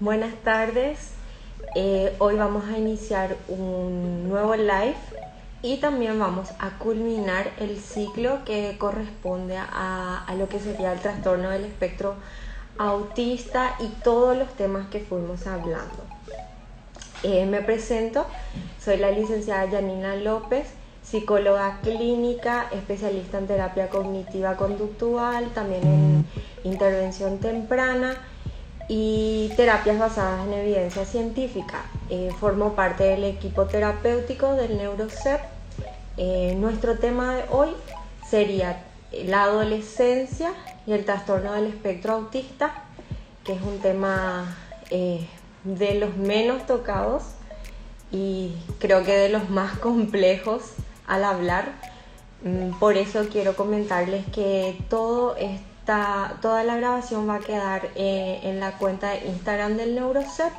Buenas tardes. Eh, hoy vamos a iniciar un nuevo live y también vamos a culminar el ciclo que corresponde a, lo que sería el trastorno del espectro autista y todos los temas que fuimos hablando. Eh, me presento, soy la licenciada Janina López, psicóloga clínica, especialista en terapia cognitiva conductual, también en intervención temprana y terapias basadas en evidencia científica. Eh, formo parte del equipo terapéutico del NeuroCEP. Eh, nuestro tema de hoy sería la adolescencia y el trastorno del espectro autista, que es un tema eh, de los menos tocados y creo que de los más complejos al hablar. Mm, por eso quiero comentarles que todo esto toda la grabación va a quedar eh, en la cuenta de Instagram del NeuroCEP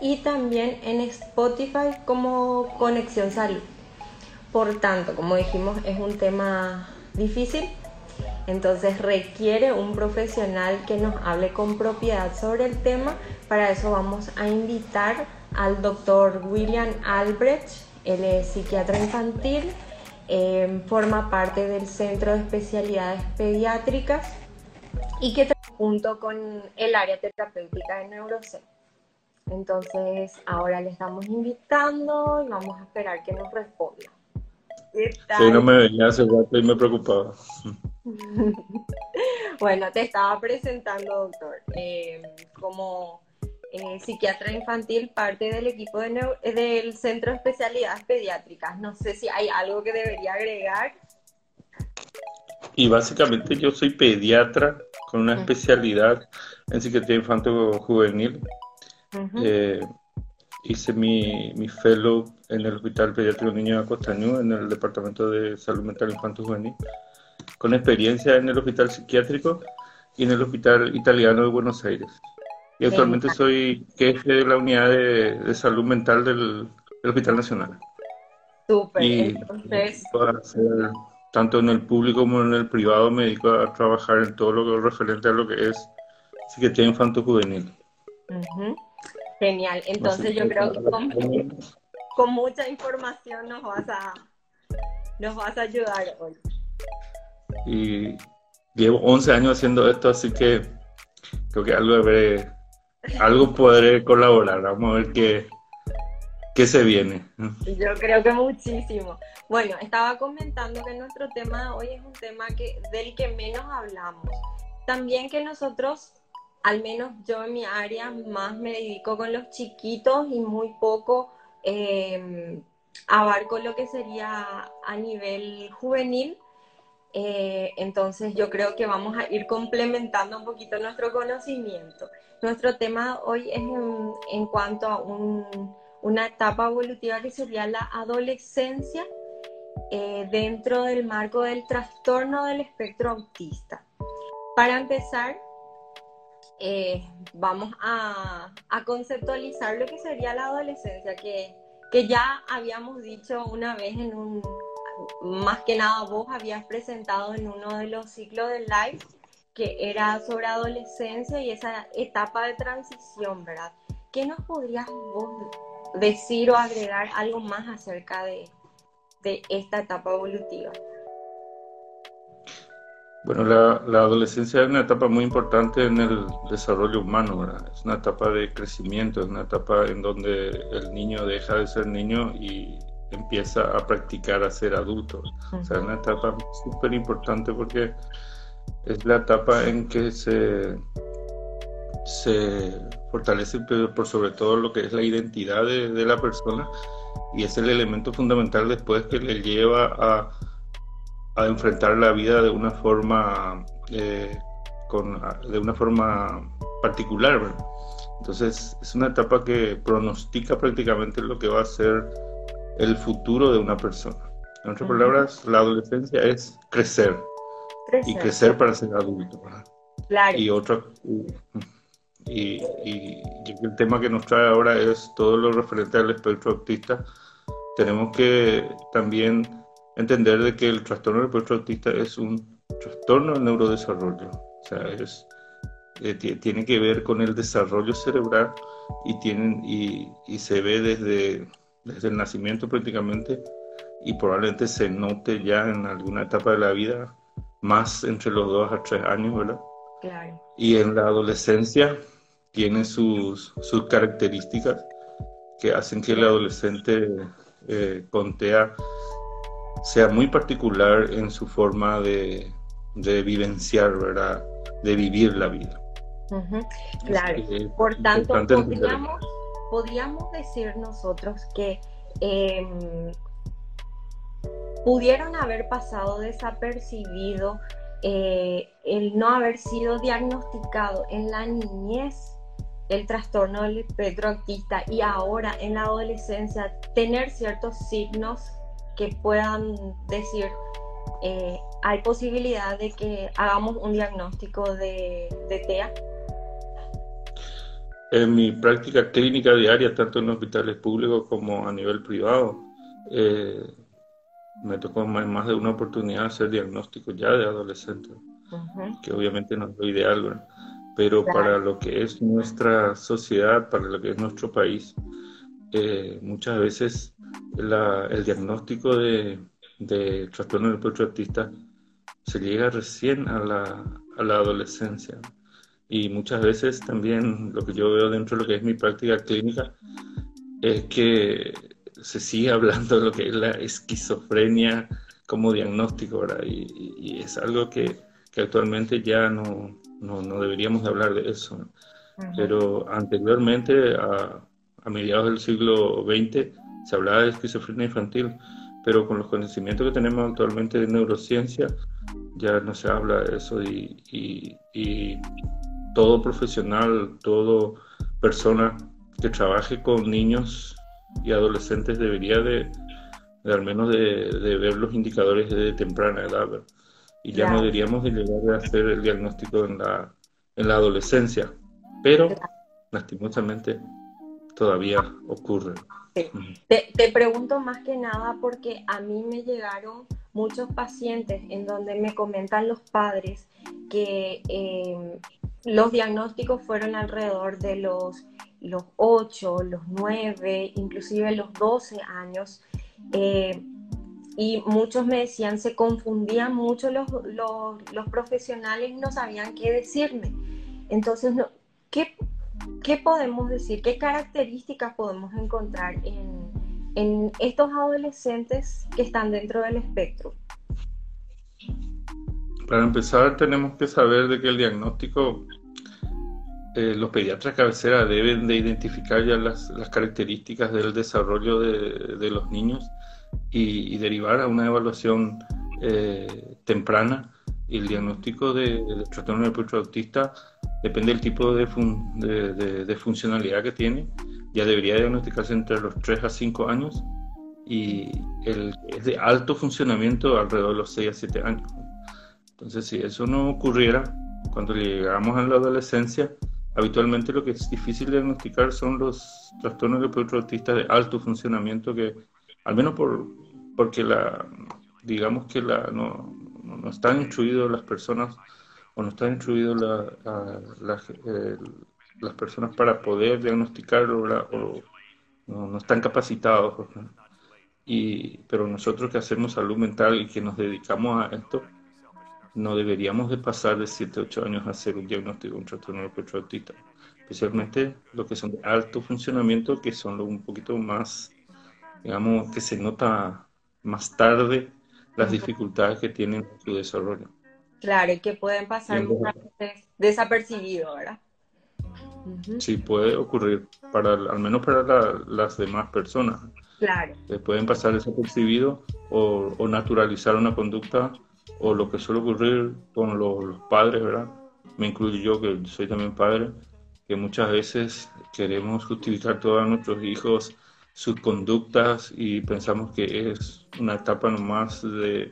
y también en Spotify como Conexión Salud. Por tanto, como dijimos, es un tema difícil, entonces requiere un profesional que nos hable con propiedad sobre el tema. Para eso vamos a invitar al doctor William Albrecht, él es psiquiatra infantil, eh, forma parte del Centro de Especialidades Pediátricas y que junto con el área terapéutica de NeuroC. Entonces, ahora le estamos invitando y vamos a esperar que nos responda. Sí, no me venía hace rato y me preocupaba. bueno, te estaba presentando, doctor, eh, como eh, psiquiatra infantil, parte del equipo del Centro de Especialidades Pediátricas. No sé si hay algo que debería agregar. Y básicamente yo soy pediatra con una especialidad en psiquiatría infantil juvenil. Eh, hice mi, mi, fellow en el Hospital Pediátrico Niño de Acostañú, en el Departamento de Salud Mental Infantil Juvenil, con experiencia en el Hospital Psiquiátrico y en el Hospital Italiano de Buenos Aires. Y actualmente soy jefe de la unidad de, salud mental del, Hospital Nacional. Súper, entonces tanto en el público como en el privado me dedico a trabajar en todo lo que referente a lo que es psiquiatría infanto juvenil. Genial, entonces yo creo que con, mucha información nos vas a nos vas a ayudar hoy. Y llevo 11 años haciendo esto, así que creo que algo algo podré colaborar. Vamos a ver qué, qué se viene. Yo creo que muchísimo. Bueno, estaba comentando que nuestro tema de hoy es un tema que, del que menos hablamos. También que nosotros, al menos yo en mi área, más me dedico con los chiquitos y muy poco em, abarco lo que sería a nivel juvenil. Eh, entonces yo creo que vamos a ir complementando un poquito nuestro conocimiento. Nuestro tema hoy es en, cuanto a una etapa evolutiva que sería la adolescencia eh, dentro del marco del trastorno del espectro autista. Para empezar, eh, vamos a, conceptualizar lo que sería la adolescencia, que, que ya habíamos dicho una vez en un, más que nada vos habías presentado en uno de los ciclos del live, que era sobre adolescencia y esa etapa de transición, ¿verdad? ¿Qué nos podrías vos decir o agregar algo más acerca de, de esta etapa evolutiva? Bueno, la, la, adolescencia es una etapa muy importante en el desarrollo humano, ¿verdad? Es una etapa de crecimiento, es una etapa en donde el niño deja de ser niño y empieza a practicar a ser adulto. O sea, es una etapa súper importante porque es la etapa en que se, se fortalece por sobre todo lo que es la identidad de, de la persona y es el elemento fundamental después que le lleva a, a enfrentar la vida de una forma eh, con, de una forma particular. Entonces es una etapa que pronostica prácticamente lo que va a ser el futuro de una persona. En otras palabras, la adolescencia es crecer, y crecer para ser adulto. Claro. Y otro y, y, el tema que nos trae ahora es todo lo referente al espectro autista. Tenemos que también entender de que el trastorno del espectro autista es un trastorno del neurodesarrollo. O sea, es, eh, tiene que ver con el desarrollo cerebral y, tienen, y, y se ve desde, desde el nacimiento prácticamente y probablemente se note ya en alguna etapa de la vida, más entre los dos a tres años, ¿verdad? Claro. Y en la adolescencia tiene sus, sus características que hacen que el adolescente eh, contea sea muy particular en su forma de, de vivenciar, ¿verdad? De vivir la vida. Claro. Por tanto, podríamos, podríamos, decir nosotros que em, pudieron haber pasado desapercibido eh, el no haber sido diagnosticado en la niñez el trastorno del espectro autista y ahora en la adolescencia tener ciertos signos que puedan decir eh, hay posibilidad de que hagamos un diagnóstico de, TEA? En mi práctica clínica diaria, tanto en hospitales públicos como a nivel privado, eh, me tocó más, de una oportunidad hacer diagnóstico ya de adolescentes, que obviamente no es lo ideal, pero para lo que es nuestra sociedad, para lo que es nuestro país, eh, muchas veces el diagnóstico de, de trastorno del espectro autista se llega recién a la, a la adolescencia. Y muchas veces también lo que yo veo dentro de lo que es mi práctica clínica es que se sigue hablando de lo que es la esquizofrenia como diagnóstico, ¿verdad? Y, es algo que, que actualmente ya no, no, no, deberíamos de hablar de eso. Pero anteriormente, a, a mediados del siglo XX, se hablaba de esquizofrenia infantil, pero con los conocimientos que tenemos actualmente de neurociencia, ya no se habla de eso y, y, todo profesional, todo persona que trabaje con niños y adolescentes debería de, al menos de, de, ver los indicadores de temprana edad y ya no deberíamos de llegar a hacer el diagnóstico en la, en la adolescencia, pero lastimosamente todavía ocurre. Te, te, pregunto más que nada porque a mí me llegaron muchos pacientes en donde me comentan los padres que em, los diagnósticos fueron alrededor de los, los 8, los 9, inclusive los 12 años. Eh, y muchos me decían, se confundían mucho los, los, profesionales, no sabían qué decirme. Entonces, ¿qué, ¿qué podemos decir? ¿Qué características podemos encontrar en, en estos adolescentes que están dentro del espectro? Para empezar, tenemos que saber de que el diagnóstico, eh, los pediatras cabecera deben de identificar ya las, las características del desarrollo de, de los niños y, y, derivar a una evaluación eh, temprana. El diagnóstico de, de trastorno del espectro autista depende del tipo de, de, funcionalidad que tiene. Ya debería diagnosticarse entre los 3 a 5 años y el, es de alto funcionamiento alrededor de los 6 a 7 años. Entonces, si eso no ocurriera, cuando llegamos a la adolescencia, habitualmente lo que es difícil diagnosticar son los trastornos de espectro autista de alto funcionamiento que, al menos por, porque la, digamos que la, no, no están instruidos las personas o no están instruidos eh, las personas para poder diagnosticarlo o no, están capacitados. Y, pero nosotros que hacemos salud mental y que nos dedicamos a esto, no deberíamos de pasar de 7, 8 años a hacer un diagnóstico de un trastorno especialmente los que son de alto funcionamiento, que son un poquito más, digamos, que se nota más tarde las dificultades que tienen en su desarrollo. Claro, y que pueden pasar desapercibido, ¿verdad? Sí, puede ocurrir, para, al menos para las demás personas. Claro. pueden pasar desapercibido o, o, naturalizar una conducta o lo que suele ocurrir con los, padres, ¿verdad? Me incluyo yo, que soy también padre, que muchas veces queremos justificar todos nuestros hijos sus conductas y pensamos que es una etapa nomás de,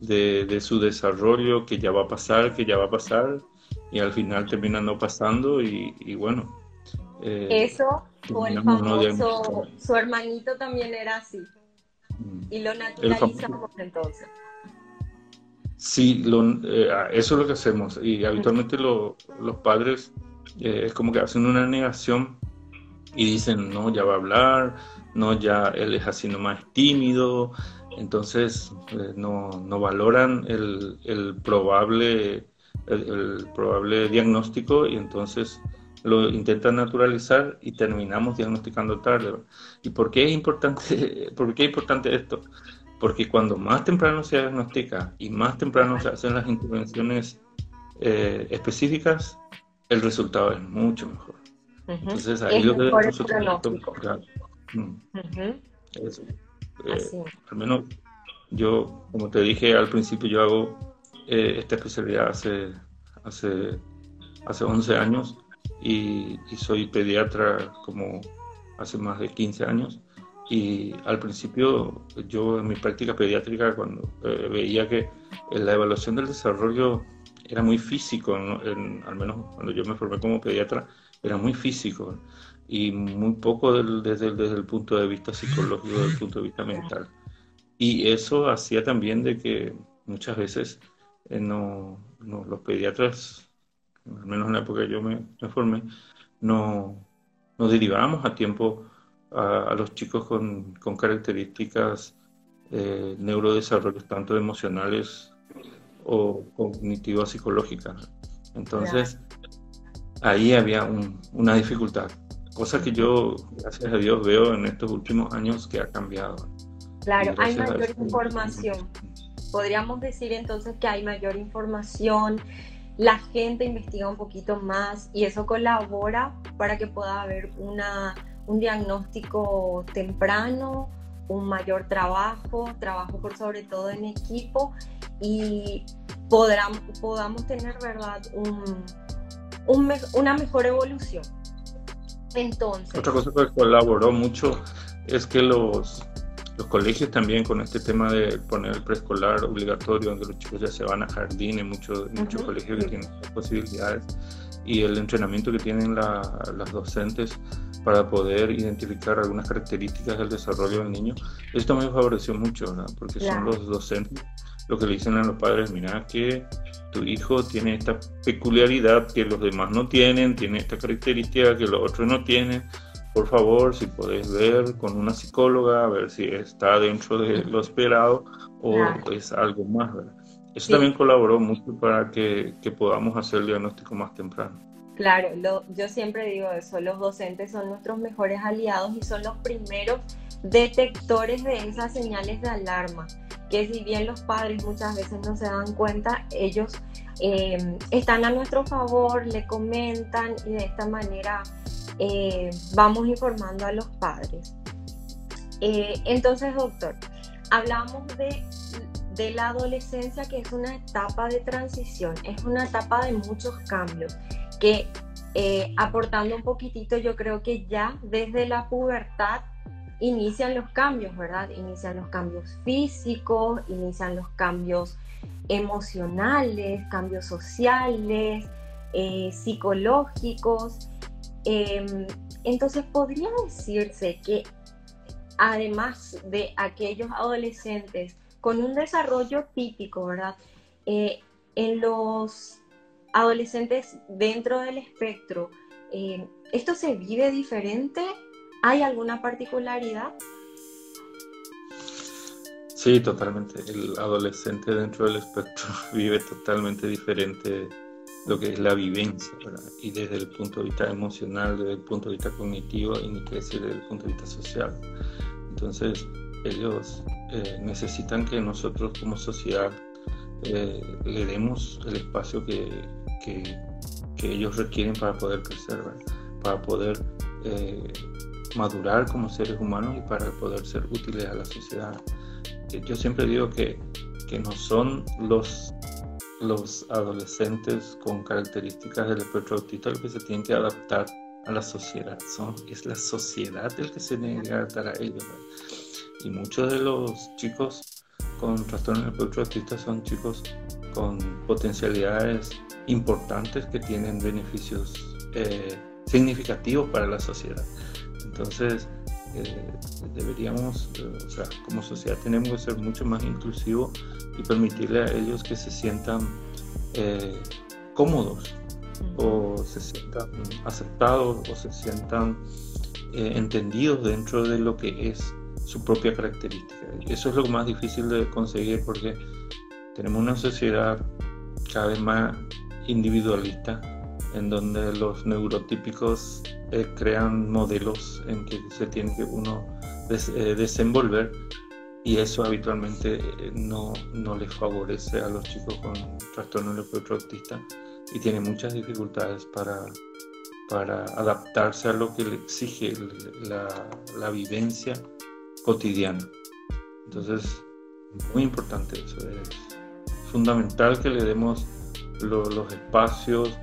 de, su desarrollo que ya va a pasar, que ya va a pasar y al final termina no pasando y, bueno. Eh, Eso, o el famoso, su hermanito también era así. Mm. Y lo naturalizamos entonces. Sí, eh, eso es lo que hacemos y habitualmente los padres eh, es como que hacen una negación y dicen, no, ya va a hablar, no, ya él es así nomás tímido, entonces eh, no, no, valoran el, el probable, el, probable diagnóstico y entonces lo intentan naturalizar y terminamos diagnosticando tarde. ¿Y por qué es importante, por qué es importante esto? Porque cuando más temprano se diagnostica y más temprano se hacen las intervenciones eh, específicas, el resultado es mucho mejor. Entonces ahí lo que nosotros... Mm. Eh, al menos yo, como te dije al principio, yo hago eh, esta especialidad hace, hace, hace 11 años y, y soy pediatra como hace más de 15 años. Y al principio yo en mi práctica pediátrica, cuando eh, veía que la evaluación del desarrollo era muy físico, al menos cuando yo me formé como pediatra, era muy físico y muy poco desde, desde el punto de vista psicológico, desde el punto de vista mental. Y eso hacía también de que muchas veces eh, no, los pediatras, al menos en la época que yo me, formé, no, no derivábamos a tiempo a, los chicos con, con características eh, neurodesarrollos tanto emocionales o cognitivas psicológicas. Entonces, ahí había una dificultad, cosa que yo, gracias a Dios, veo en estos últimos años que ha cambiado. Claro, hay mayor información. Podríamos decir entonces que hay mayor información, la gente investiga un poquito más y eso colabora para que pueda haber una un diagnóstico temprano, un mayor trabajo, trabajo por sobre todo en equipo y podamos tener, ¿verdad?, un, una mejor evolución. Entonces... Otra cosa que colaboró mucho es que los, los colegios también con este tema de poner el preescolar obligatorio, donde los chicos ya se van a jardines, muchos, muchos colegios que tienen posibilidades, y el entrenamiento que tienen las docentes para poder identificar algunas características del desarrollo del niño, esto también favoreció mucho, porque son los docentes lo que le dicen a los padres, mira que tu hijo tiene esta peculiaridad que los demás no tienen, tiene esta característica que los otros no tienen, por favor, si podés ver con una psicóloga, a ver si está dentro de lo esperado o es algo más, Eso también colaboró mucho para que, que podamos hacer el diagnóstico más temprano. Claro, yo siempre digo eso, los docentes son nuestros mejores aliados y son los primeros detectores de esas señales de alarma, que si bien los padres muchas veces no se dan cuenta, ellos eh, están a nuestro favor, le comentan y de esta manera eh, vamos informando a los padres. Eh, entonces, doctor, hablamos de, de la adolescencia que es una etapa de transición, es una etapa de muchos cambios que aportando un poquitito, yo creo que ya desde la pubertad inician los cambios, ¿verdad? Inician los cambios físicos, inician los cambios emocionales, cambios sociales, eh, psicológicos. Em, entonces podría decirse que además de aquellos adolescentes con un desarrollo típico, ¿verdad? Eh, en los adolescentes dentro del espectro, eh, ¿esto se vive diferente? ¿Hay alguna particularidad? Sí, totalmente. El adolescente dentro del espectro vive totalmente diferente lo que es la vivencia, y desde el punto de vista emocional, desde el punto de vista cognitivo y ni qué decir desde el punto de vista social. Entonces, ellos eh, necesitan que nosotros como sociedad eh, le demos el espacio que, que, ellos requieren para poder crecer, para poder eh, madurar como seres humanos y para poder ser útiles a la sociedad. Eh, yo siempre digo que, que no son los, los adolescentes con características del espectro autista los que se tienen que adaptar a la sociedad, son, es la sociedad el que se tiene que adaptar a ellos. Y muchos de los chicos con trastornos del espectro autista son chicos con potencialidades importantes que tienen beneficios eh, significativos para la sociedad. Entonces, deberíamos, o sea, como sociedad tenemos que ser mucho más inclusivos y permitirle a ellos que se sientan cómodos o se sientan aceptados o se sientan entendidos dentro de lo que es su propia característica. Eso es lo más difícil de conseguir porque tenemos una sociedad cada vez más individualista en donde los neurotípicos eh, crean modelos en que se tiene que uno eh, desenvolver y eso habitualmente eh, no, no les favorece a los chicos con trastorno autista y tiene muchas dificultades para, para adaptarse a lo que le exige la, la vivencia cotidiana. Entonces, muy importante eso. Es fundamental que le demos los espacios,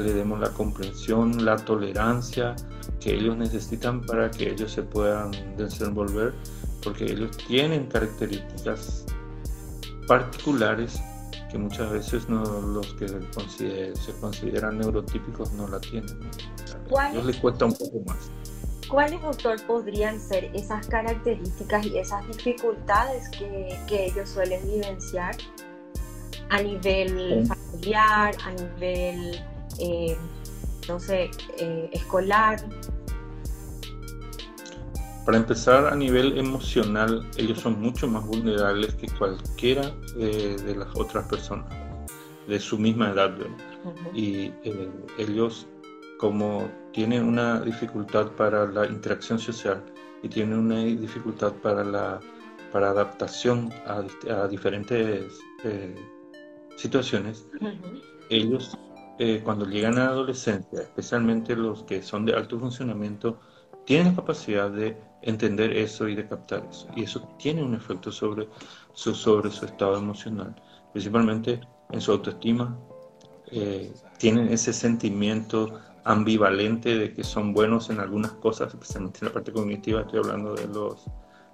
le demos la comprensión, la tolerancia que ellos necesitan para que ellos se puedan desenvolver, porque ellos tienen características particulares que muchas veces no, los que se consideran neurotípicos no la tienen. A ellos les cuesta un poco más. ¿Cuáles, doctor, podrían ser esas características y esas dificultades que, que ellos suelen vivenciar a nivel familiar, a nivel, eh, no sé, eh, escolar? Para empezar, a nivel emocional, ellos son mucho más vulnerables que cualquiera de las otras personas de su misma edad. Y eh, ellos como tienen una dificultad para la interacción social y tienen una dificultad para la para adaptación a, diferentes eh, situaciones, ellos eh, cuando llegan a la adolescencia, especialmente los que son de alto funcionamiento, tienen la capacidad de entender eso y de captar eso. Y eso tiene un efecto sobre su, sobre su estado emocional, principalmente en su autoestima. Eh, tienen ese sentimiento ambivalente de que son buenos en algunas cosas, especialmente en la parte cognitiva, estoy hablando de los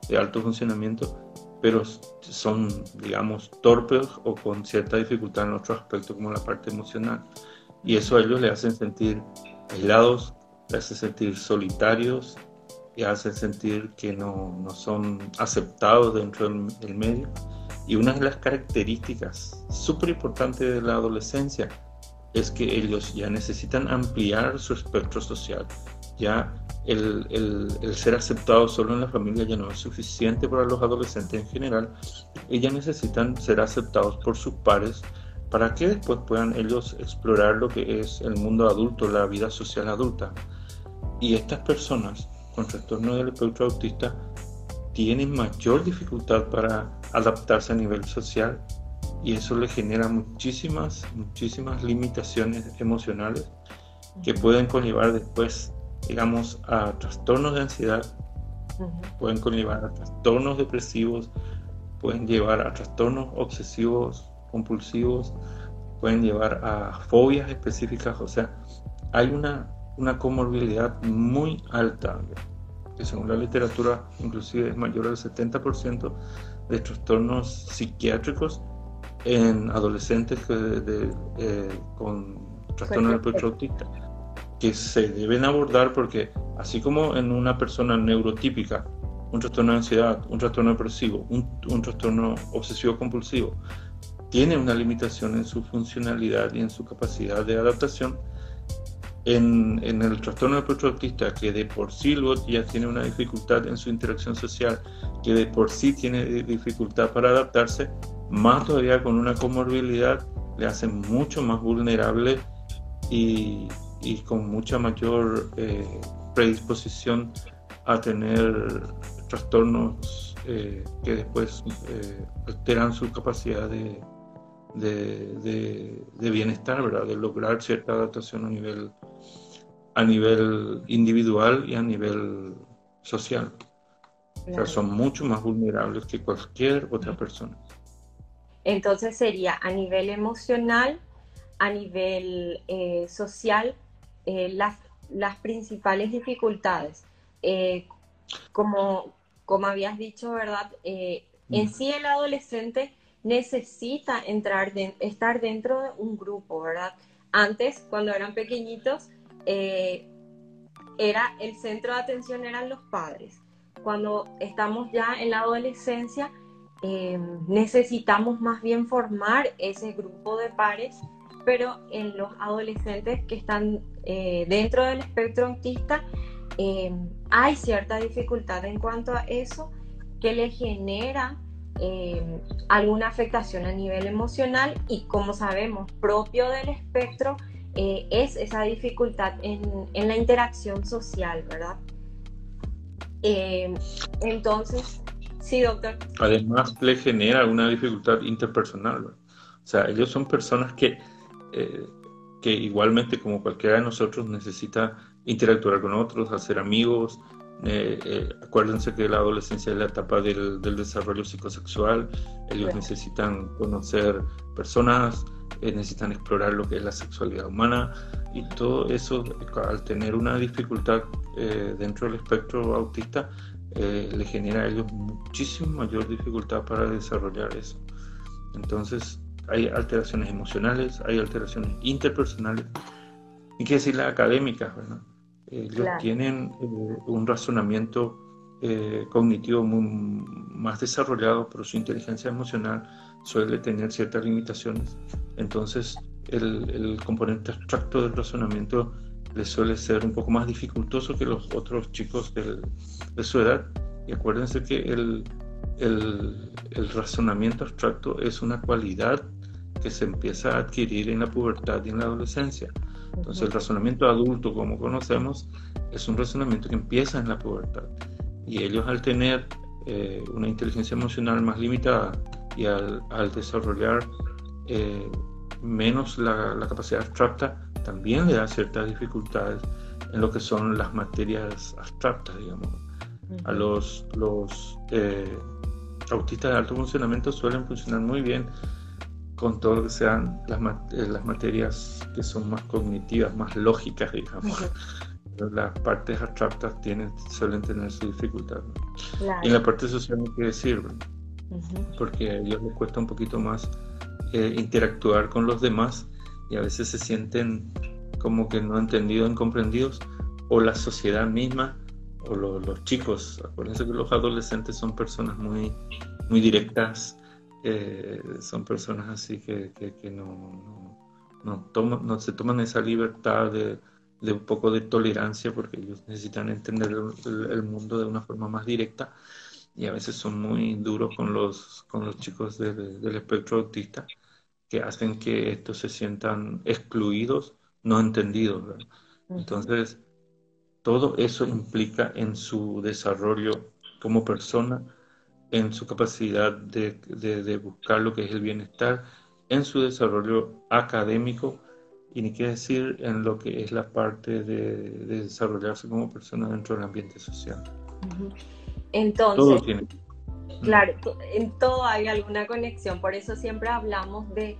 de alto funcionamiento, pero son, digamos, torpes o con cierta dificultad en otros aspectos como la parte emocional. Y eso a ellos le hacen sentir aislados, le hace sentir solitarios y hacen sentir que no, no son aceptados dentro del, del medio. Y una de las características súper importantes de la adolescencia es que ellos ya necesitan ampliar su espectro social. Ya el, el, ser aceptado solo en la familia ya no es suficiente para los adolescentes en general. Ellos necesitan ser aceptados por sus pares para que después puedan ellos explorar lo que es el mundo adulto, la vida social adulta. Y estas personas con trastorno del espectro autista tienen mayor dificultad para adaptarse a nivel social y eso le genera muchísimas, muchísimas limitaciones emocionales que pueden conllevar después, digamos, a trastornos de ansiedad, pueden conllevar a trastornos depresivos, pueden llevar a trastornos obsesivos, compulsivos, pueden llevar a fobias específicas, o sea, hay una, una comorbilidad muy alta, que según la literatura inclusive es mayor al 70% de trastornos psiquiátricos en adolescentes eh, con trastorno del espectro autista que se deben abordar porque así como en una persona neurotípica, un trastorno de ansiedad, un trastorno depresivo, un, un trastorno obsesivo compulsivo, tiene una limitación en su funcionalidad y en su capacidad de adaptación, en, en, el trastorno del autista, que de por sí ya tiene una dificultad en su interacción social, que de por sí tiene dificultad para adaptarse, más todavía con una comorbilidad, le hace mucho más vulnerable y, y con mucha mayor eh, predisposición a tener trastornos eh, que después eh, alteran su capacidad de, de, de, bienestar, ¿verdad? de lograr cierta adaptación a nivel, a nivel individual y a nivel social. O sea, son mucho más vulnerables que cualquier otra persona. Entonces sería a nivel emocional, a nivel eh, social, eh, las, las, principales dificultades. Eh, como, como habías dicho, ¿verdad? en mm. sí el adolescente necesita entrar estar dentro de un grupo, ¿verdad? Antes, cuando eran pequeñitos, era el centro de atención eran los padres cuando estamos ya en la adolescencia, eh, necesitamos más bien formar ese grupo de pares, pero en los adolescentes que están eh, dentro del espectro autista eh, hay cierta dificultad en cuanto a eso que le genera alguna afectación a nivel emocional y como sabemos propio del espectro es esa dificultad en, en, la interacción social, ¿verdad? entonces, Sí, doctor. Además, le genera una dificultad interpersonal. O sea, ellos son personas que, eh, que igualmente, como cualquiera de nosotros, necesita interactuar con otros, hacer amigos. Eh, eh, acuérdense que la adolescencia es la etapa del, del desarrollo psicosexual. Ellos necesitan conocer personas, necesitan explorar lo que es la sexualidad humana y todo eso, al tener una dificultad dentro del espectro autista, eh, le genera a ellos muchísimo mayor dificultad para desarrollar eso. Entonces, hay alteraciones emocionales, hay alteraciones interpersonales, y que decir las académicas, ¿verdad? Ellos tienen eh, un razonamiento eh, cognitivo más desarrollado, pero su inteligencia emocional suele tener ciertas limitaciones. Entonces, el, el componente abstracto del razonamiento les suele ser un poco más dificultoso que los otros chicos de su edad. Y acuérdense que el, el, el, razonamiento abstracto es una cualidad que se empieza a adquirir en la pubertad y en la adolescencia. Entonces el razonamiento adulto, como conocemos, es un razonamiento que empieza en la pubertad. Y ellos al tener eh, una inteligencia emocional más limitada y al, al desarrollar eh, menos la, la capacidad abstracta, también le da ciertas dificultades en lo que son las materias abstractas, digamos. A los, los eh, autistas de alto funcionamiento suelen funcionar muy bien con todo lo que sean las, eh, las materias que son más cognitivas, más lógicas, digamos. las partes abstractas tienen, suelen tener su dificultad. Y en la parte social no quiere decir, porque a ellos les cuesta un poquito más eh, interactuar con los demás y a veces se sienten como que no entendidos, incomprendidos, o la sociedad misma, o los chicos. Acuérdense que los adolescentes son personas muy, muy directas, eh, son personas así que, que, no, no, no, no, se toman esa libertad de, de, un poco de tolerancia porque ellos necesitan entender el, mundo de una forma más directa y a veces son muy duros con los, con los chicos del espectro autista que hacen que estos se sientan excluidos, no entendidos. Entonces, todo eso implica en su desarrollo como persona, en su capacidad de, de, buscar lo que es el bienestar, en su desarrollo académico y ni qué decir en lo que es la parte de, desarrollarse como persona dentro del ambiente social. Entonces, todo tiene Claro, en todo hay alguna conexión, por eso siempre hablamos de,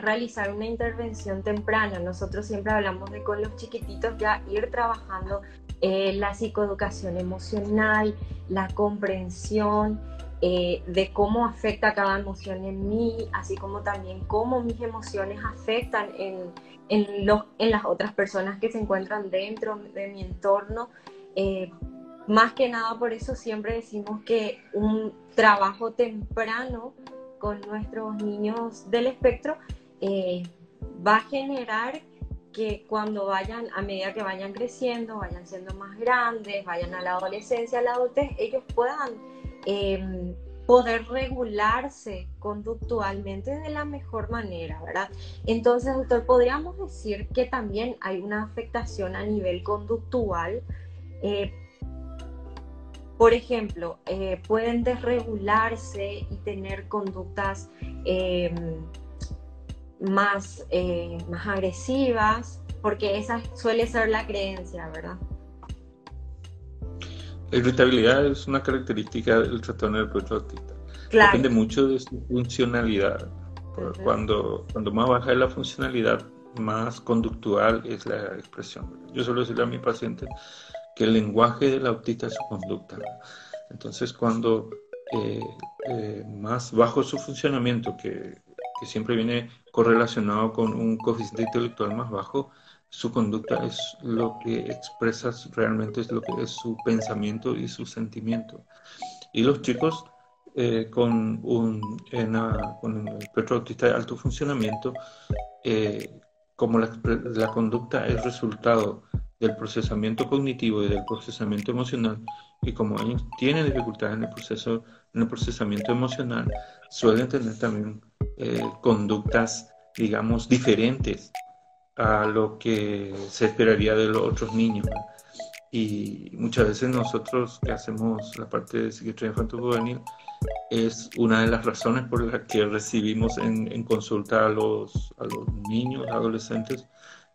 realizar una intervención temprana. Nosotros siempre hablamos de con los chiquititos ya ir trabajando eh, la psicoeducación emocional, la comprensión eh, de cómo afecta cada emoción en mí, así como también cómo mis emociones afectan en, en, en las otras personas que se encuentran dentro de mi entorno. Eh, más que nada por eso siempre decimos que un trabajo temprano con nuestros niños del espectro va a generar que cuando vayan, a medida que vayan creciendo, vayan siendo más grandes, vayan a la adolescencia, a la adultez, ellos puedan em, poder regularse conductualmente de la mejor manera, ¿verdad? Entonces, doctor, podríamos decir que también hay una afectación a nivel conductual eh, por ejemplo, eh, pueden desregularse y tener conductas em, más, eh, más agresivas, porque esa suele ser la creencia, ¿verdad? La irritabilidad es una característica del trastorno del espectro autista. Depende mucho de su funcionalidad. cuando, cuando más baja es la funcionalidad, más conductual es la expresión. Yo suelo decirle a mi paciente que el lenguaje del autista es su conducta. Entonces, cuando eh, eh, más bajo su funcionamiento, que, que, siempre viene correlacionado con un coeficiente intelectual más bajo, su conducta es lo que expresa realmente es lo que es su pensamiento y su sentimiento. Y los chicos eh, con, un, espectro autista de alto funcionamiento, eh, como la, la, conducta es resultado del procesamiento cognitivo y del procesamiento emocional, y como ellos tienen dificultades en el proceso, en el procesamiento emocional, suelen tener también eh, conductas, digamos, diferentes a lo que se esperaría de los otros niños. Y muchas veces nosotros que hacemos la parte de psiquiatría infantil juvenil es una de las razones por las que recibimos en, consulta a los, a los niños, adolescentes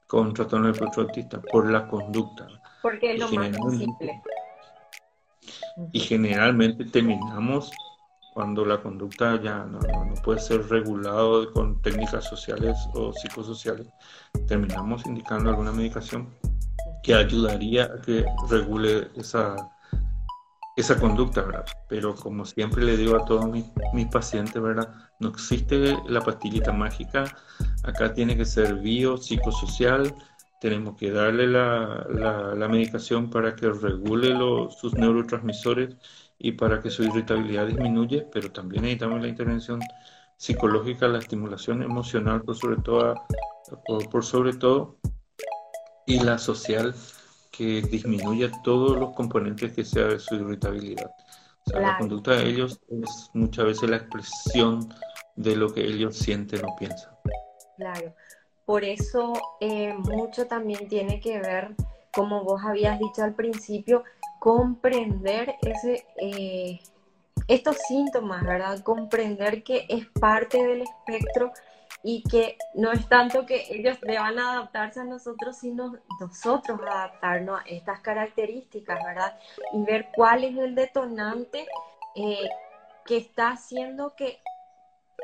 con trastorno de autista, por la conducta. Porque es lo más simple. Y generalmente terminamos cuando la conducta ya no, puede ser regulado con técnicas sociales o psicosociales, terminamos indicando alguna medicación que ayudaría a que regule esa, esa conducta, ¿verdad? Pero como siempre le digo a todos mis, mis, pacientes, ¿verdad? No existe la pastillita mágica, acá tiene que ser bio, psicosocial, tenemos que darle la, la, la medicación para que regule los, sus neurotransmisores y para que su irritabilidad disminuya, pero también necesitamos la intervención psicológica, la estimulación emocional por sobre todo, por, sobre todo y la social que disminuya todos los componentes que sea de su irritabilidad. O sea, la conducta de ellos es muchas veces la expresión de lo que ellos sienten o piensan. Claro, por eso eh, mucho también tiene que ver, como vos habías dicho al principio, comprender ese, eh, estos síntomas, ¿verdad? Comprender que es parte del espectro y que no es tanto que ellos deban adaptarse a nosotros, sino nosotros adaptarnos a estas características, ¿verdad? Y ver cuál es el detonante eh, que está haciendo que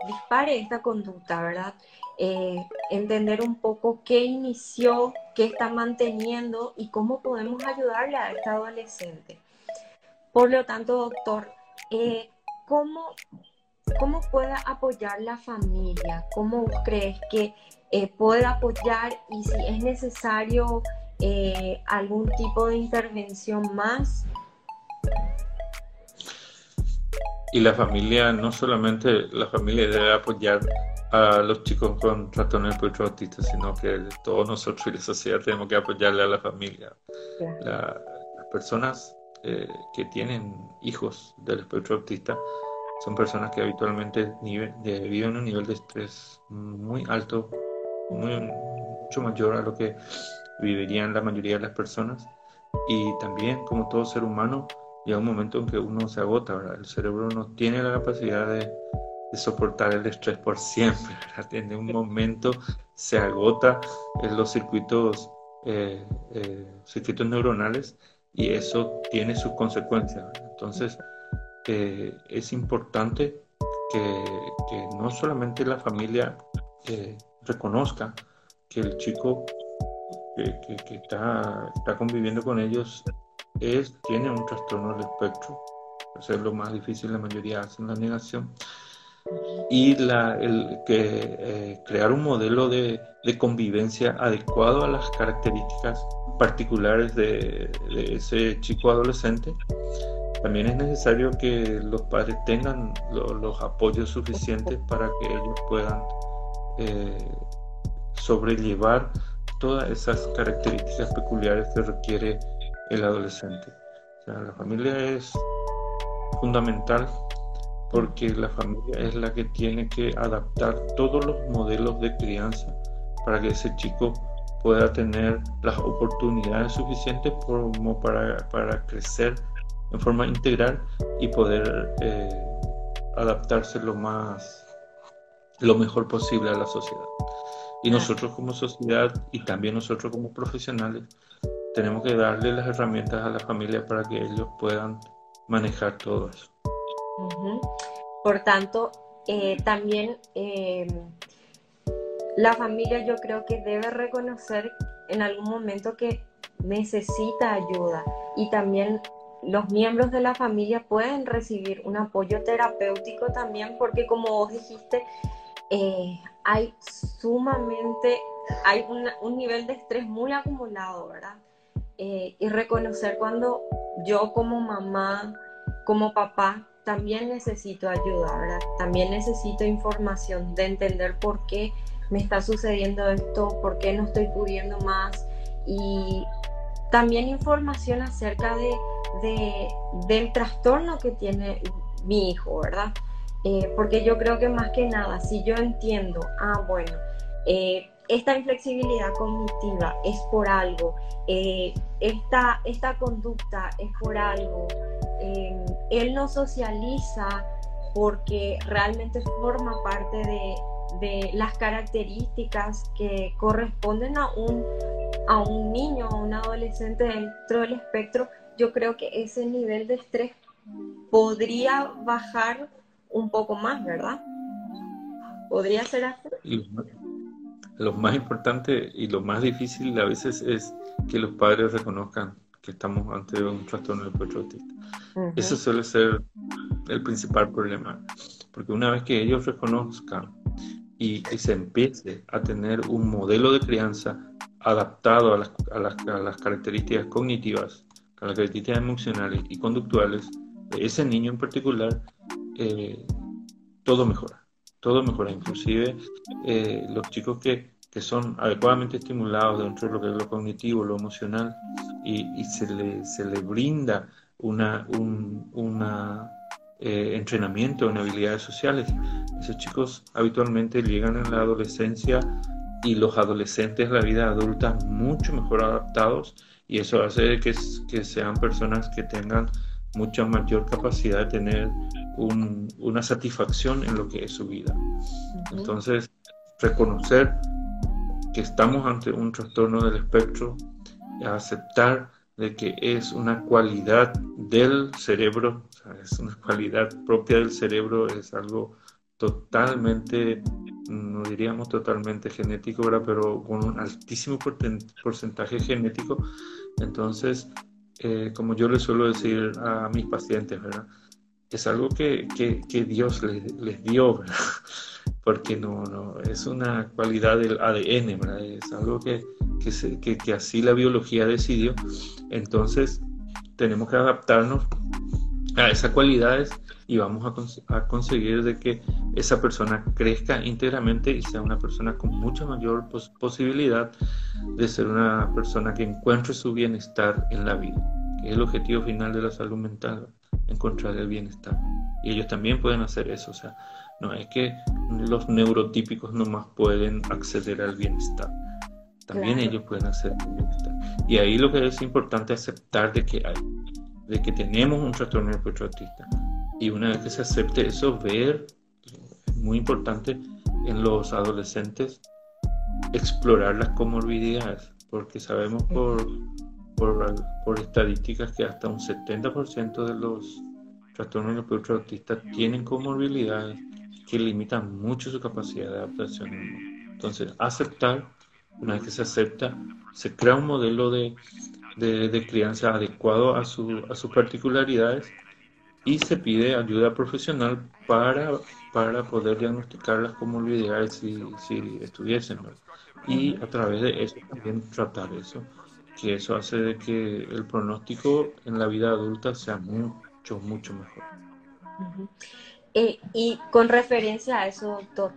dispare esta conducta, ¿verdad? Eh, entender un poco qué inició, qué está manteniendo y cómo podemos ayudarle a esta adolescente. Por lo tanto, doctor, eh, ¿cómo, ¿cómo puede apoyar la familia? ¿Cómo crees que eh, puede apoyar y si es necesario algún tipo de intervención más? Y la familia, no solamente la familia debe apoyar a los chicos con trastorno espectro autista, sino que todos nosotros y la sociedad tenemos que apoyarle a la familia. las personas eh, que tienen hijos del espectro autista son personas que habitualmente viven un nivel de estrés muy alto, muy, mucho mayor a lo que vivirían la mayoría de las personas. Y también, como todo ser humano, llega un momento en que uno se agota, ¿verdad? El cerebro no tiene la capacidad de, soportar el estrés por siempre, ¿verdad? En un momento se agota en los circuitos, eh, eh, circuitos neuronales y eso tiene sus consecuencias. Entonces, eh, es importante que, que, no solamente la familia reconozca que el chico que, que, está, está conviviendo con ellos es, tiene un trastorno del espectro, eso es lo más difícil, la mayoría hacen la negación, y la, el, que, eh, crear un modelo de, de, convivencia adecuado a las características particulares de, ese chico adolescente. También es necesario que los padres tengan los apoyos suficientes para que ellos puedan eh, sobrellevar todas esas características peculiares que requiere el adolescente. O sea, la familia es fundamental porque la familia es la que tiene que adaptar todos los modelos de crianza para que ese chico pueda tener las oportunidades suficientes como para, para crecer en forma integral y poder eh, adaptarse lo más lo mejor posible a la sociedad. Y nosotros como sociedad y también nosotros como profesionales tenemos que darle las herramientas a la familia para que ellos puedan manejar todo eso. Por tanto, eh, también eh, la familia yo creo que debe reconocer en algún momento que necesita ayuda y también los miembros de la familia pueden recibir un apoyo terapéutico también porque como vos dijiste, eh, hay sumamente hay un nivel de estrés muy acumulado, ¿verdad? Eh, y reconocer cuando yo como mamá, como papá, también necesito ayuda, ¿verdad? También necesito información de entender por qué me está sucediendo esto, por qué no estoy pudiendo más y también información acerca de, del trastorno que tiene mi hijo, ¿verdad? Eh, porque yo creo que más que nada, si yo entiendo, ah, bueno, eh, esta inflexibilidad cognitiva es por algo, eh, esta, esta, conducta es por algo, em, él no socializa porque realmente forma parte de, de, las características que corresponden a un, a un niño o un adolescente dentro del espectro, yo creo que ese nivel de estrés podría bajar un poco más, ¿verdad? Podría ser así lo más importante y lo más difícil a veces es que los padres reconozcan que estamos ante un trastorno del autista. Eso suele ser el principal problema, porque una vez que ellos reconozcan y, se empiece a tener un modelo de crianza adaptado a las, a las, a las características cognitivas, a las características emocionales y conductuales de ese niño en particular, eh, todo mejora todo mejora, inclusive eh, los chicos que, que, son adecuadamente estimulados dentro de lo que es lo cognitivo, lo emocional, y, y se, le, se le brinda una, un eh, entrenamiento en habilidades sociales. Esos chicos habitualmente llegan en la adolescencia y los adolescentes la vida adulta mucho mejor adaptados y eso hace que, que sean personas que tengan mucha mayor capacidad de tener una satisfacción en lo que es su vida. Entonces, reconocer que estamos ante un trastorno del espectro, aceptar de que es una cualidad del cerebro, es una cualidad propia del cerebro, es algo totalmente, no diríamos totalmente genético, pero con un altísimo porcentaje genético. Entonces, eh, como yo le suelo decir a mis pacientes, ¿verdad? Es algo que, que, Dios les, les, dio, ¿verdad? Porque no, no, es una cualidad del ADN, ¿verdad? Es algo que, que, que así la biología decidió. Entonces, tenemos que adaptarnos a esas cualidades y vamos a, a, conseguir de que esa persona crezca íntegramente y sea una persona con mucha mayor posibilidad de ser una persona que encuentre su bienestar en la vida, que es el objetivo final de la salud mental, encontrar el bienestar. Y ellos también pueden hacer eso, o sea, no es que los neurotípicos nomás pueden acceder al bienestar. También ellos pueden hacer el bienestar. Y ahí lo que es importante aceptar de que hay, de que tenemos un trastorno autista y una vez que se acepte eso, ver, muy importante en los adolescentes, explorar las comorbilidades, porque sabemos por, por, estadísticas que hasta un 70% de los trastornos autistas tienen comorbilidades que limitan mucho su capacidad de adaptación. Entonces, aceptar, una vez que se acepta, se crea un modelo de, de, crianza adecuado a, a sus particularidades y se pide ayuda profesional para, para poder diagnosticar las comorbilidades si, si estuviesen. Y a través de eso también tratar eso, que eso hace de que el pronóstico en la vida adulta sea mucho, mucho mejor. Eh, y con referencia a eso, doctor,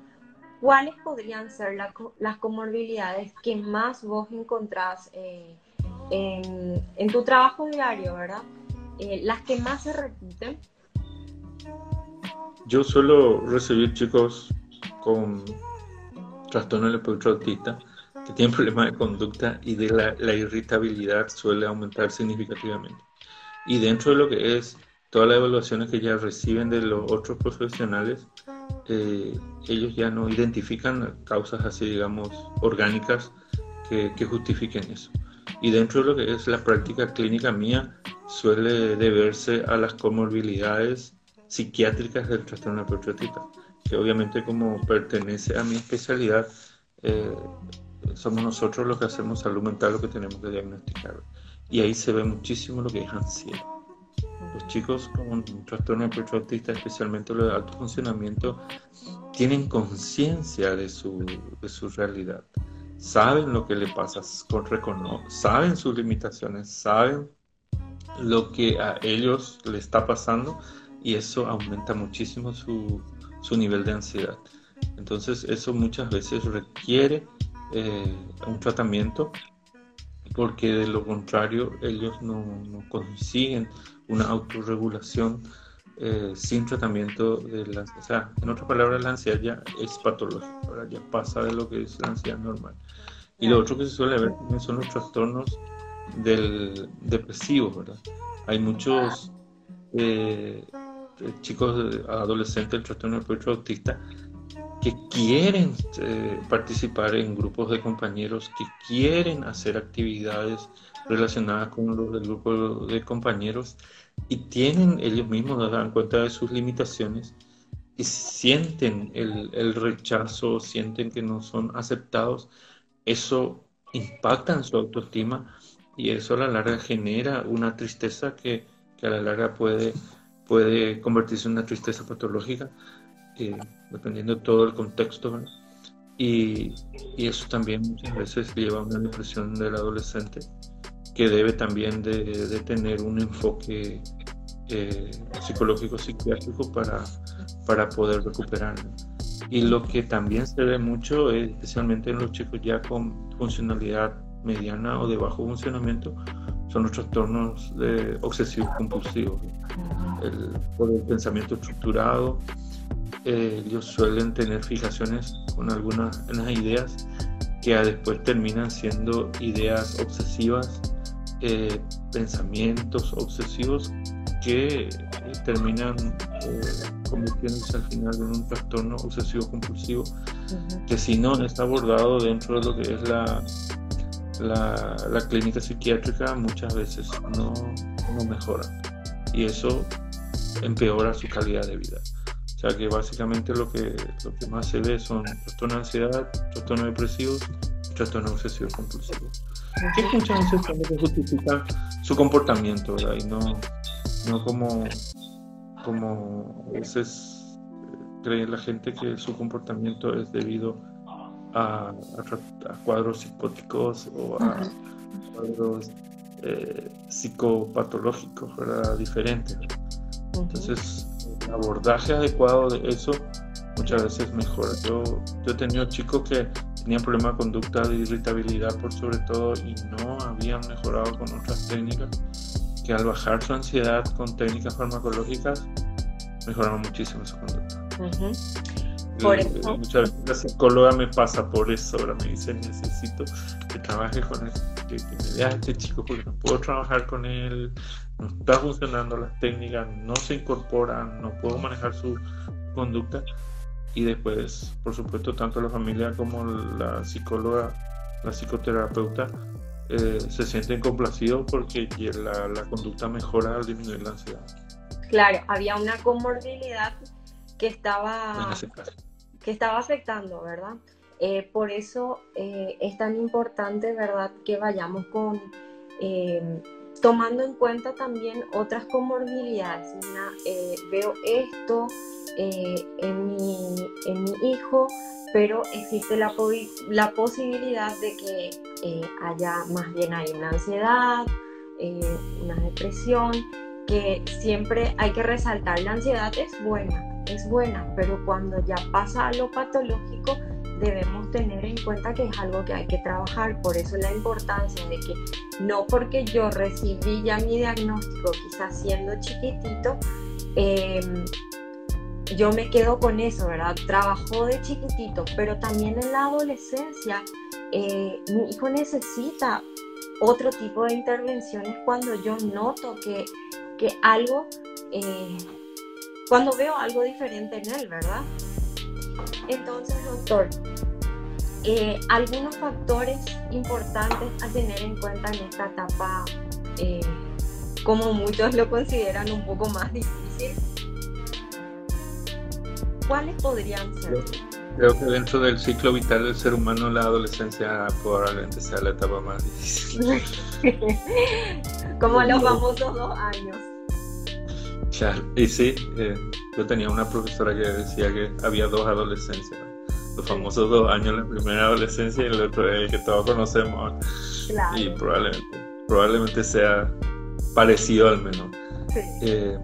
¿cuáles podrían ser las comorbilidades que más vos encontrás eh, en, en tu trabajo diario, verdad? Eh, las que más se repiten. Yo suelo recibir chicos con trastorno del espectro autista que tienen problemas de conducta y de la, irritabilidad suele aumentar significativamente. Y dentro de lo que es todas las evaluaciones que ya reciben de los otros profesionales, eh, ellos ya no identifican causas así, digamos, orgánicas que, que justifiquen eso. Y dentro de lo que es la práctica clínica mía, suele deberse a las comorbilidades psiquiátricas del trastorno patriótica, que obviamente como pertenece a mi especialidad, eh, somos nosotros los que hacemos salud mental lo que tenemos que diagnosticar. Y ahí se ve muchísimo lo que es ansiedad. Los chicos con un trastorno autista, especialmente los de alto funcionamiento, tienen conciencia de su, de su realidad saben lo que le pasa, saben sus limitaciones, saben lo que a ellos le está pasando y eso aumenta muchísimo su, su nivel de ansiedad. Entonces eso muchas veces requiere eh, un tratamiento porque de lo contrario ellos no, no consiguen una autorregulación eh, sin tratamiento de la o sea, en otras palabras la ansiedad ya es patológica, ya pasa de lo que es la ansiedad normal. Y lo otro que se suele ver también son los trastornos del depresivo, ¿verdad? Hay muchos eh, chicos adolescentes del trastorno del autista que quieren eh, participar en grupos de compañeros, que quieren hacer actividades relacionadas con los del grupo de compañeros y tienen ellos mismos, dan cuenta de sus limitaciones y sienten el, rechazo, sienten que no son aceptados, eso impacta en su autoestima y eso a la larga genera una tristeza que a la larga puede, puede convertirse en una tristeza patológica, eh, dependiendo de todo el contexto. Y, y, eso también muchas veces lleva a una depresión del adolescente que debe también de, de tener un enfoque eh, psicológico psiquiátrico para, para poder recuperar. Y lo que también se ve mucho, especialmente en los chicos ya con funcionalidad mediana o de bajo funcionamiento, son los trastornos de obsesivos compulsivos. El, por el pensamiento estructurado, eh, ellos suelen tener fijaciones con algunas ideas que después terminan siendo ideas obsesivas eh, pensamientos obsesivos que eh, terminan eh, convirtiéndose al final en un trastorno obsesivo compulsivo que si no está abordado dentro de lo que es la, la, clínica psiquiátrica muchas veces no, no mejora y eso empeora su calidad de vida. O sea que básicamente lo que, lo que más se ve son trastornos de ansiedad, trastornos depresivos, trastornos obsesivos compulsivos que muchas veces también justifica su comportamiento, ¿verdad? Y no, no como, como a veces eh, cree la gente que su comportamiento es debido a, cuadros psicóticos o a cuadros eh, psicopatológicos, ¿verdad? Diferentes. Entonces, el abordaje adecuado de eso muchas veces mejora. Yo, yo he tenido chicos que tenían problemas de conducta de irritabilidad por sobre todo y no habían mejorado con otras técnicas que al bajar su ansiedad con técnicas farmacológicas mejoraron muchísimo su conducta. Muchas veces la psicóloga me pasa por eso, ahora me dice necesito que trabaje con él, que, me vea este chico porque no puedo trabajar con él, no está funcionando las técnicas, no se incorporan, no puedo manejar su conducta y después, por supuesto, tanto la familia como la psicóloga, la psicoterapeuta, eh, se sienten complacidos porque la, la, conducta mejora al disminuir la ansiedad. Claro, había una comorbilidad que estaba, que estaba afectando, ¿verdad? Eh, por eso eh, es tan importante, ¿verdad?, que vayamos con tomando en cuenta también otras comorbilidades. veo esto, eh, en, mi, en, mi, hijo, pero existe la, la posibilidad de que eh, haya más bien hay una ansiedad, eh, una depresión, que siempre hay que resaltar, la ansiedad es buena, es buena, pero cuando ya pasa a lo patológico, debemos tener en cuenta que es algo que hay que trabajar, por eso la importancia de que no porque yo recibí ya mi diagnóstico, quizás siendo chiquitito, eh, yo me quedo con eso, ¿verdad? Trabajó de chiquitito, pero también en la adolescencia eh, mi hijo necesita otro tipo de intervenciones cuando yo noto que, que algo, eh, cuando veo algo diferente en él, ¿verdad? Entonces, doctor, eh, algunos factores importantes a tener en cuenta en esta etapa, como muchos lo consideran un poco más difícil, ¿cuáles podrían ser? Creo que dentro del ciclo vital del ser humano la adolescencia probablemente sea la etapa más difícil. Como los famosos dos años. y sí, eh, yo tenía una profesora que decía que había dos adolescencias. Los famosos dos años, la primera adolescencia y el otro el que todos conocemos. Y probablemente, probablemente sea parecido al menos. Eh,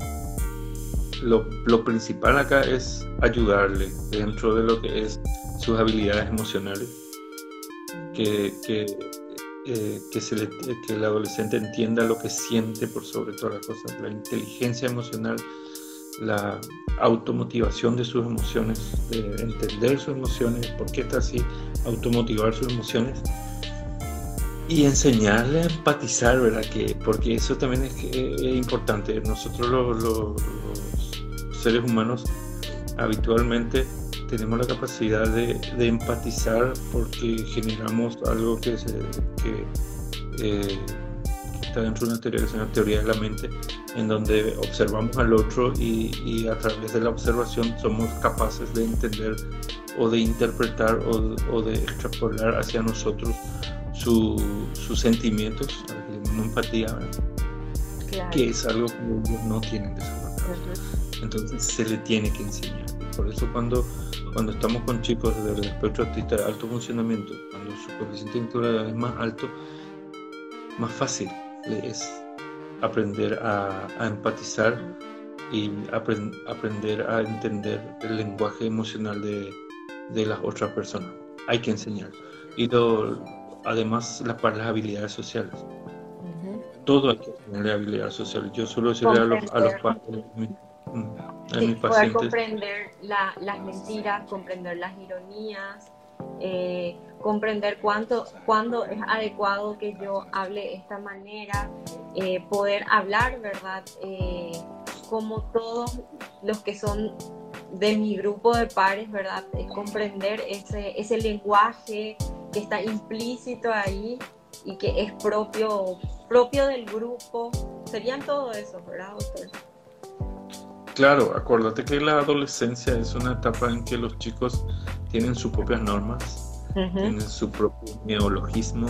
lo, lo, principal acá es ayudarle dentro de lo que es sus habilidades emocionales. Que, que eh, que, el adolescente entienda lo que siente por sobre todas las cosas, la inteligencia emocional, la automotivación de sus emociones, de entender sus emociones, por qué está así, automotivar sus emociones y enseñarle a empatizar, ¿verdad? Que, porque eso también es, importante. Nosotros los seres humanos habitualmente tenemos la capacidad de, empatizar porque generamos algo que, se, eh, está dentro de una teoría que se llama teoría de la mente, en donde observamos al otro y, a través de la observación somos capaces de entender o de interpretar o, de extrapolar hacia nosotros sus sentimientos, una empatía, que es algo que ellos no tienen desarrollado. Entonces se le tiene que enseñar. Por eso cuando cuando estamos con chicos del espectro autista de alto funcionamiento, cuando su coeficiente intelectual es más alto, más fácil es aprender a, empatizar y aprender a entender el lenguaje emocional de, las otras personas. Hay que enseñar. Y además las, las habilidades sociales. Todo hay que enseñarle habilidades sociales. Yo suelo decirle a los, a los padres poder comprender las mentiras, comprender las ironías, eh, comprender cuánto, cuándo es adecuado que yo hable de esta manera, eh, poder hablar, ¿verdad? Eh, como todos los que son de mi grupo de pares, ¿verdad? Es comprender ese, ese lenguaje que está implícito ahí y que es propio, propio del grupo. Serían todo eso, ¿verdad, doctor? Claro, acuérdate que la adolescencia es una etapa en que los chicos tienen sus propias normas, tienen su propio neologismo,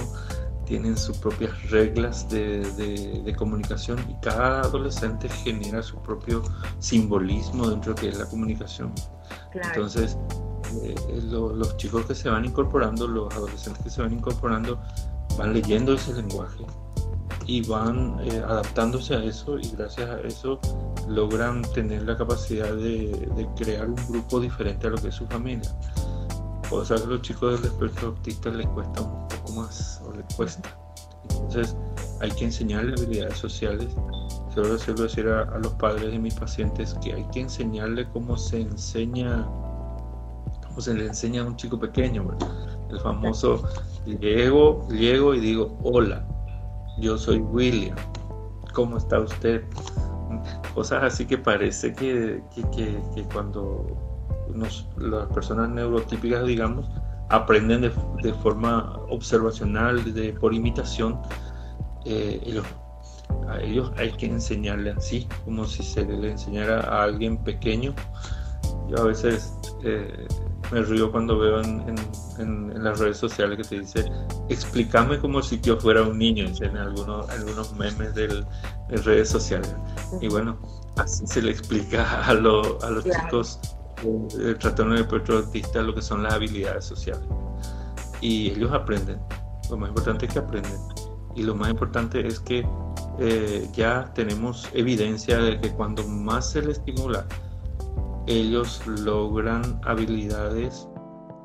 tienen sus propias reglas de, comunicación y cada adolescente genera su propio simbolismo dentro de que es la comunicación. Entonces, eh, los chicos que se van incorporando, los adolescentes que se van incorporando, van leyendo ese lenguaje y van eh, adaptándose a eso y gracias a eso logran tener la capacidad de, crear un grupo diferente a lo que es su familia. O sea que a los chicos del espectro autista les cuesta un poco más o les cuesta. Entonces hay que enseñarles habilidades sociales. Solo suelo decir a, los padres de mis pacientes que hay que enseñarle cómo se enseña, cómo se le enseña a un chico pequeño, el famoso llego, llego y digo hola, yo soy William, ¿cómo está usted? Cosas así que parece que, cuando las personas neurotípicas, digamos, aprenden de, forma observacional, de, por imitación, eh, a ellos hay que enseñarle así, como si se le enseñara a alguien pequeño. Yo a veces eh, me río cuando veo en, las redes sociales que te dice, explícame como si yo fuera un niño, en algunos, algunos memes de redes sociales. Y bueno, así se le explica a, los chicos eh, tratando de autista lo que son las habilidades sociales. Y ellos aprenden. Lo más importante es que aprenden. Y lo más importante es que eh, ya tenemos evidencia de que cuando más se le estimula, ellos logran habilidades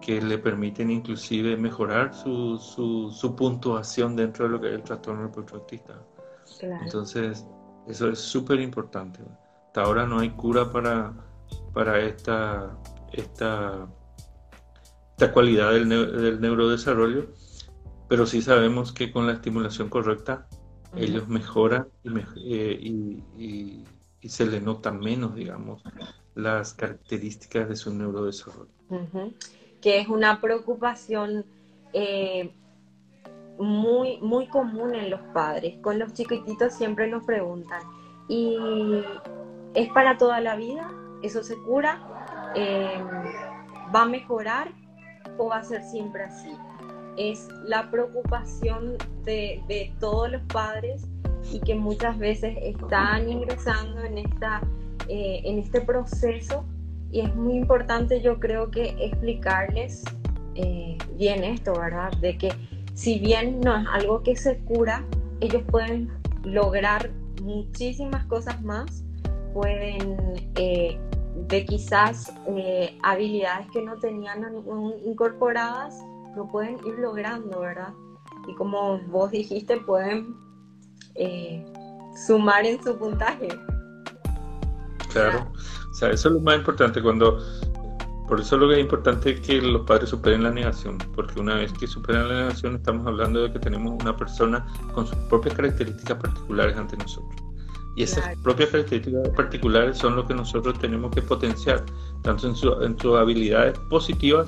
que le permiten inclusive mejorar su, su, puntuación dentro de lo que es el trastorno del Entonces, eso es súper importante. Hasta ahora no hay cura para, para esta, esta, esta cualidad del, del neurodesarrollo, pero sí sabemos que con la estimulación correcta ellos mejoran y, eh, y, y, se le nota menos, digamos, las características de su neurodesarrollo. Que es una preocupación eh, muy, muy común en los padres. Con los chiquititos siempre nos preguntan, ¿y es para toda la vida? ¿Eso se cura? Eh, ¿Va a mejorar o va a ser siempre así? Es la preocupación de, de todos los padres y que muchas veces están ingresando en esta eh, en este proceso y es muy importante yo creo que explicarles eh, bien esto, ¿verdad? De que si bien no es algo que se cura, ellos pueden lograr muchísimas cosas más, pueden eh, de quizás eh, habilidades que no tenían incorporadas, lo pueden ir logrando, ¿verdad? Y como vos dijiste, pueden sumar en su puntaje. Claro, o sea, eso es lo más importante cuando, por eso lo que es importante es que los padres superen la negación, porque una vez que superan la negación estamos hablando de que tenemos una persona con sus propias características particulares ante nosotros. Y esas propias características particulares son lo que nosotros tenemos que potenciar, tanto en, sus habilidades positivas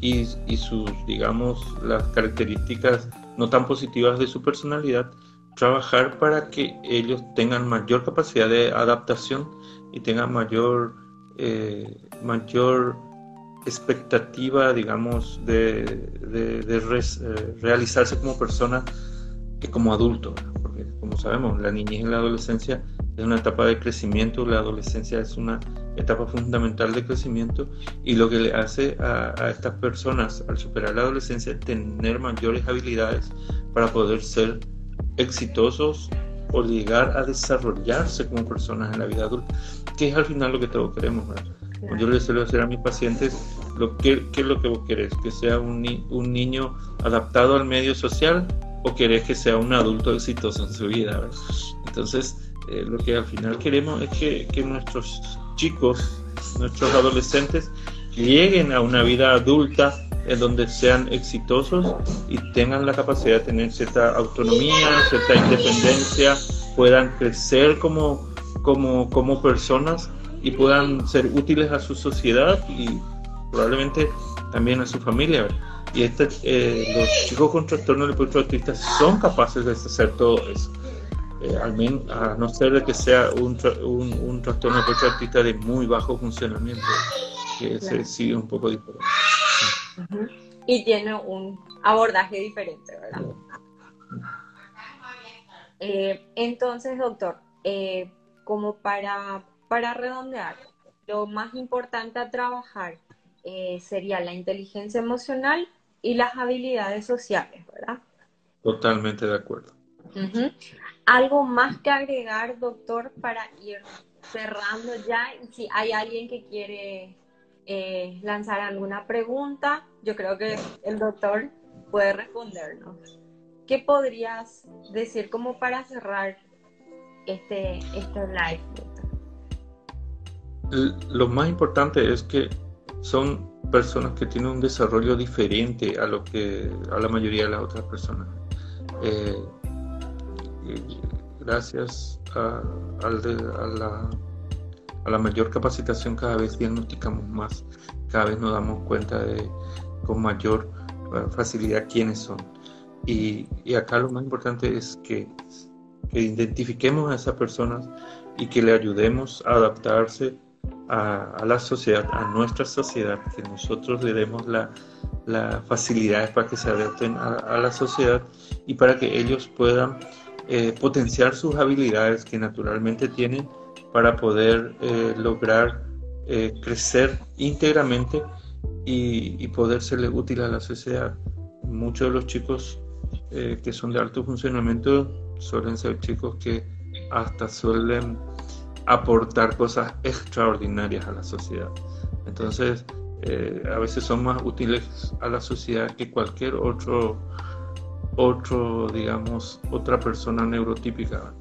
y, y, sus, digamos, las características no tan positivas de su personalidad, trabajar para que ellos tengan mayor capacidad de adaptación y tengan mayor, eh, mayor expectativa, digamos, de, de, eh, realizarse como persona que como adulto, porque como sabemos, la niñez y la adolescencia es una etapa de crecimiento, la adolescencia es una etapa fundamental de crecimiento y lo que le hace a, estas personas al superar la adolescencia es tener mayores habilidades para poder ser exitosos o llegar a desarrollarse como personas en la vida adulta, que es al final lo que todos queremos. Yo les suelo decir a mis pacientes, lo que, ¿qué es lo que vos querés? ¿Que sea un, un niño adaptado al medio social o querés que sea un adulto exitoso en su vida? Entonces, eh, lo que al final queremos es que, que nuestros chicos, nuestros adolescentes, lleguen a una vida adulta en donde sean exitosos y tengan la capacidad de tener cierta autonomía, cierta independencia, puedan crecer como, como, como personas y puedan ser útiles a su sociedad y probablemente también a su familia. Y este, eh, los chicos con trastorno del espectro autista son capaces de hacer todo eso. Eh, al menos, a no ser de que sea un, un, un trastorno del espectro autista de muy bajo funcionamiento, que ese sí un poco diferente. Y tiene un abordaje diferente, ¿verdad? Eh, entonces, doctor, eh, como para, para redondear, lo más importante a trabajar eh, sería la inteligencia emocional y las habilidades sociales, ¿verdad? Totalmente de acuerdo. ¿Algo más que agregar, doctor, para ir cerrando ya? Y si hay alguien que quiere eh, lanzar alguna pregunta, yo creo que el doctor puede respondernos. ¿Qué podrías decir como para cerrar este, este live? Lo más importante es que son personas que tienen un desarrollo diferente a lo que a la mayoría de las otras personas. Eh, gracias a, a, la a la mayor capacitación cada vez diagnosticamos más, cada vez nos damos cuenta de con mayor eh, facilidad quiénes son. Y, acá lo más importante es que, identifiquemos a esas personas y que le ayudemos a adaptarse a, la sociedad, a nuestra sociedad, que nosotros le demos la, la facilidades para que se adapten a, la sociedad y para que ellos puedan eh, potenciar sus habilidades que naturalmente tienen para poder eh, lograr eh, crecer íntegramente y, poder serle útil a la sociedad. Muchos de los chicos eh, que son de alto funcionamiento suelen ser chicos que hasta suelen aportar cosas extraordinarias a la sociedad. Entonces, a veces son más útiles a la sociedad que cualquier otro, otro digamos, otra persona neurotípica.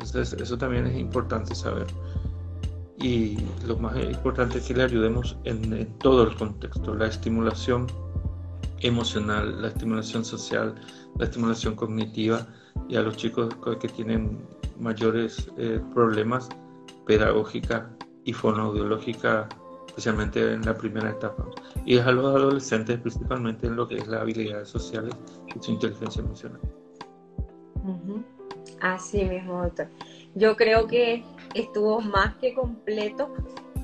Entonces, eso también es importante saber. Y lo más importante es que le ayudemos en, todo el contexto, la estimulación emocional, la estimulación social, la estimulación cognitiva y a los chicos que tienen mayores eh, problemas pedagógica y fonoaudiológica, especialmente en la primera etapa. Y es a los adolescentes principalmente en lo que es las habilidades sociales y su inteligencia emocional. Así mismo, doctor. Yo creo que estuvo más que completo.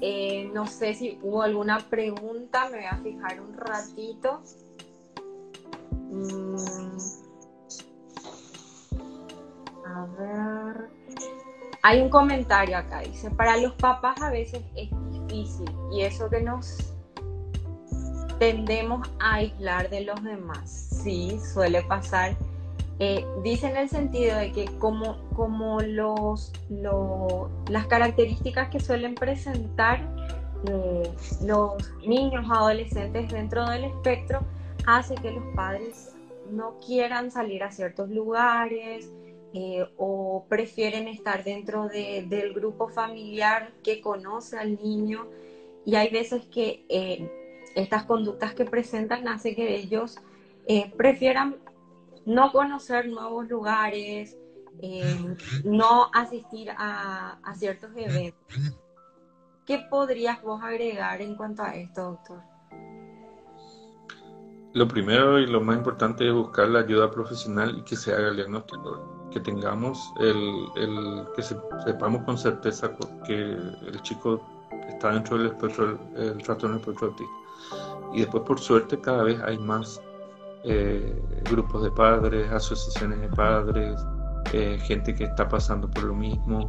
Eh, no sé si hubo alguna pregunta, me voy a fijar un ratito. Mm. A ver. Hay un comentario acá, dice, para los papás a veces es difícil y eso que nos tendemos a aislar de los demás. Sí, suele pasar. Eh, dice en el sentido de que como, como los, las características que suelen presentar eh, los niños adolescentes dentro del espectro hace que los padres no quieran salir a ciertos lugares, eh, o prefieren estar dentro del grupo familiar que conoce al niño. Y hay veces que eh, estas conductas que presentan hace que ellos prefieran no conocer nuevos lugares, no asistir a, ciertos eventos. ¿Qué podrías vos agregar en cuanto a esto, doctor? Lo primero y lo más importante es buscar la ayuda profesional y que se haga el diagnóstico que tengamos, el, el que sepamos con certeza que el chico está dentro del espectro, el, trastorno espectro. Y después, por suerte, cada vez hay más eh, grupos de padres, asociaciones de padres, eh, gente que está pasando por lo mismo.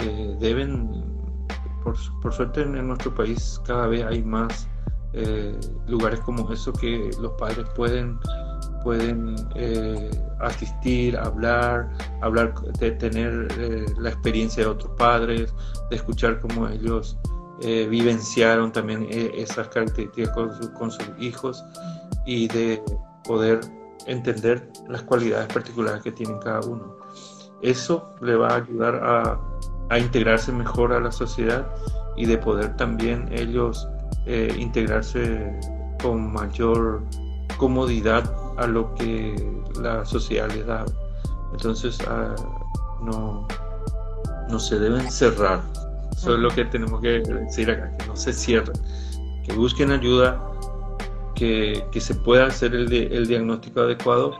Eh, deben, por, por, suerte en nuestro país, cada vez hay más lugares como eso que los padres pueden pueden eh, asistir, hablar, hablar, de tener eh, la experiencia de otros padres, de escuchar cómo ellos eh, vivenciaron también esas características con, sus hijos y de poder entender las cualidades particulares que tienen cada uno. Eso le va a ayudar a, a integrarse mejor a la sociedad y de poder también ellos integrarse con mayor comodidad a lo que la sociedad les da. Entonces, ah, no, no se deben cerrar. Eso es lo que tenemos que decir acá, que no se cierren, que busquen ayuda, que, que se pueda hacer el, el, diagnóstico adecuado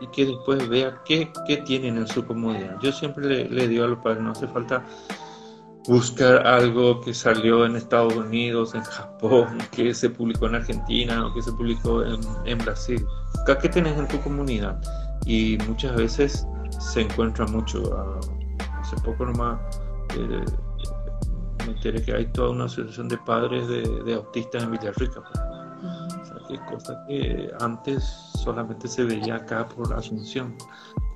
y que después vea qué, qué tienen en su comodidad. Yo siempre le, le digo a los padres, no hace falta buscar algo que salió en Estados Unidos, en Japón, que se publicó en Argentina o que se publicó en, en Brasil. ¿Qué tienes en tu comunidad? Y muchas veces se encuentra mucho. Ah, hace poco nomás eh, me enteré que hay toda una asociación de padres de, autistas en Villarrica. O sea, cosas que antes solamente se veía acá por Asunción.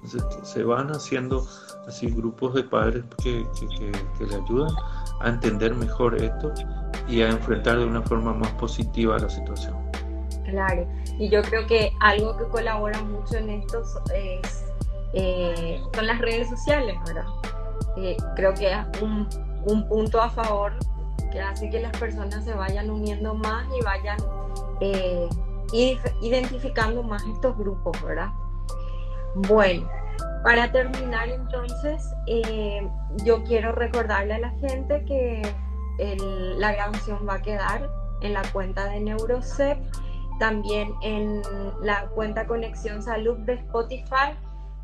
Entonces se van haciendo así grupos de padres que, que, le ayudan a entender mejor esto y a enfrentar de una forma más positiva la situación. Claro, y yo creo que algo que colabora mucho en esto es, eh, son las redes sociales, ¿verdad? Eh, creo que es un, un, punto a favor que hace que las personas se vayan uniendo más y vayan eh, identificando más estos grupos, ¿verdad? Bueno, para terminar entonces, eh, yo quiero recordarle a la gente que la grabación va a quedar en la cuenta de Neurocep, también en la cuenta Conexión Salud de Spotify.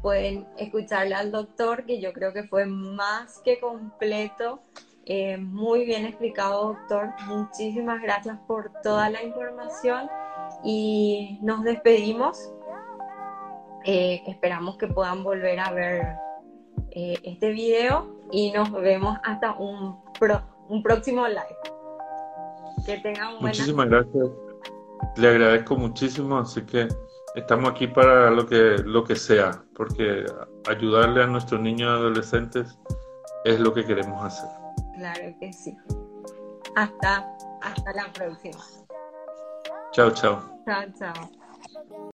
Pueden escucharle al doctor, que yo creo que fue más que completo. Eh, muy bien explicado, doctor. Muchísimas gracias por toda la información y nos despedimos eh, esperamos que puedan volver a ver eh, este video y nos vemos hasta un, un próximo live. Que tengan Muchísimas gracias. Le agradezco muchísimo, así que estamos aquí para lo que, lo que sea, porque ayudarle a nuestros niños y adolescentes es lo que queremos hacer. Claro que sí. Hasta, hasta la próxima. Chao, chao. Chao, chao.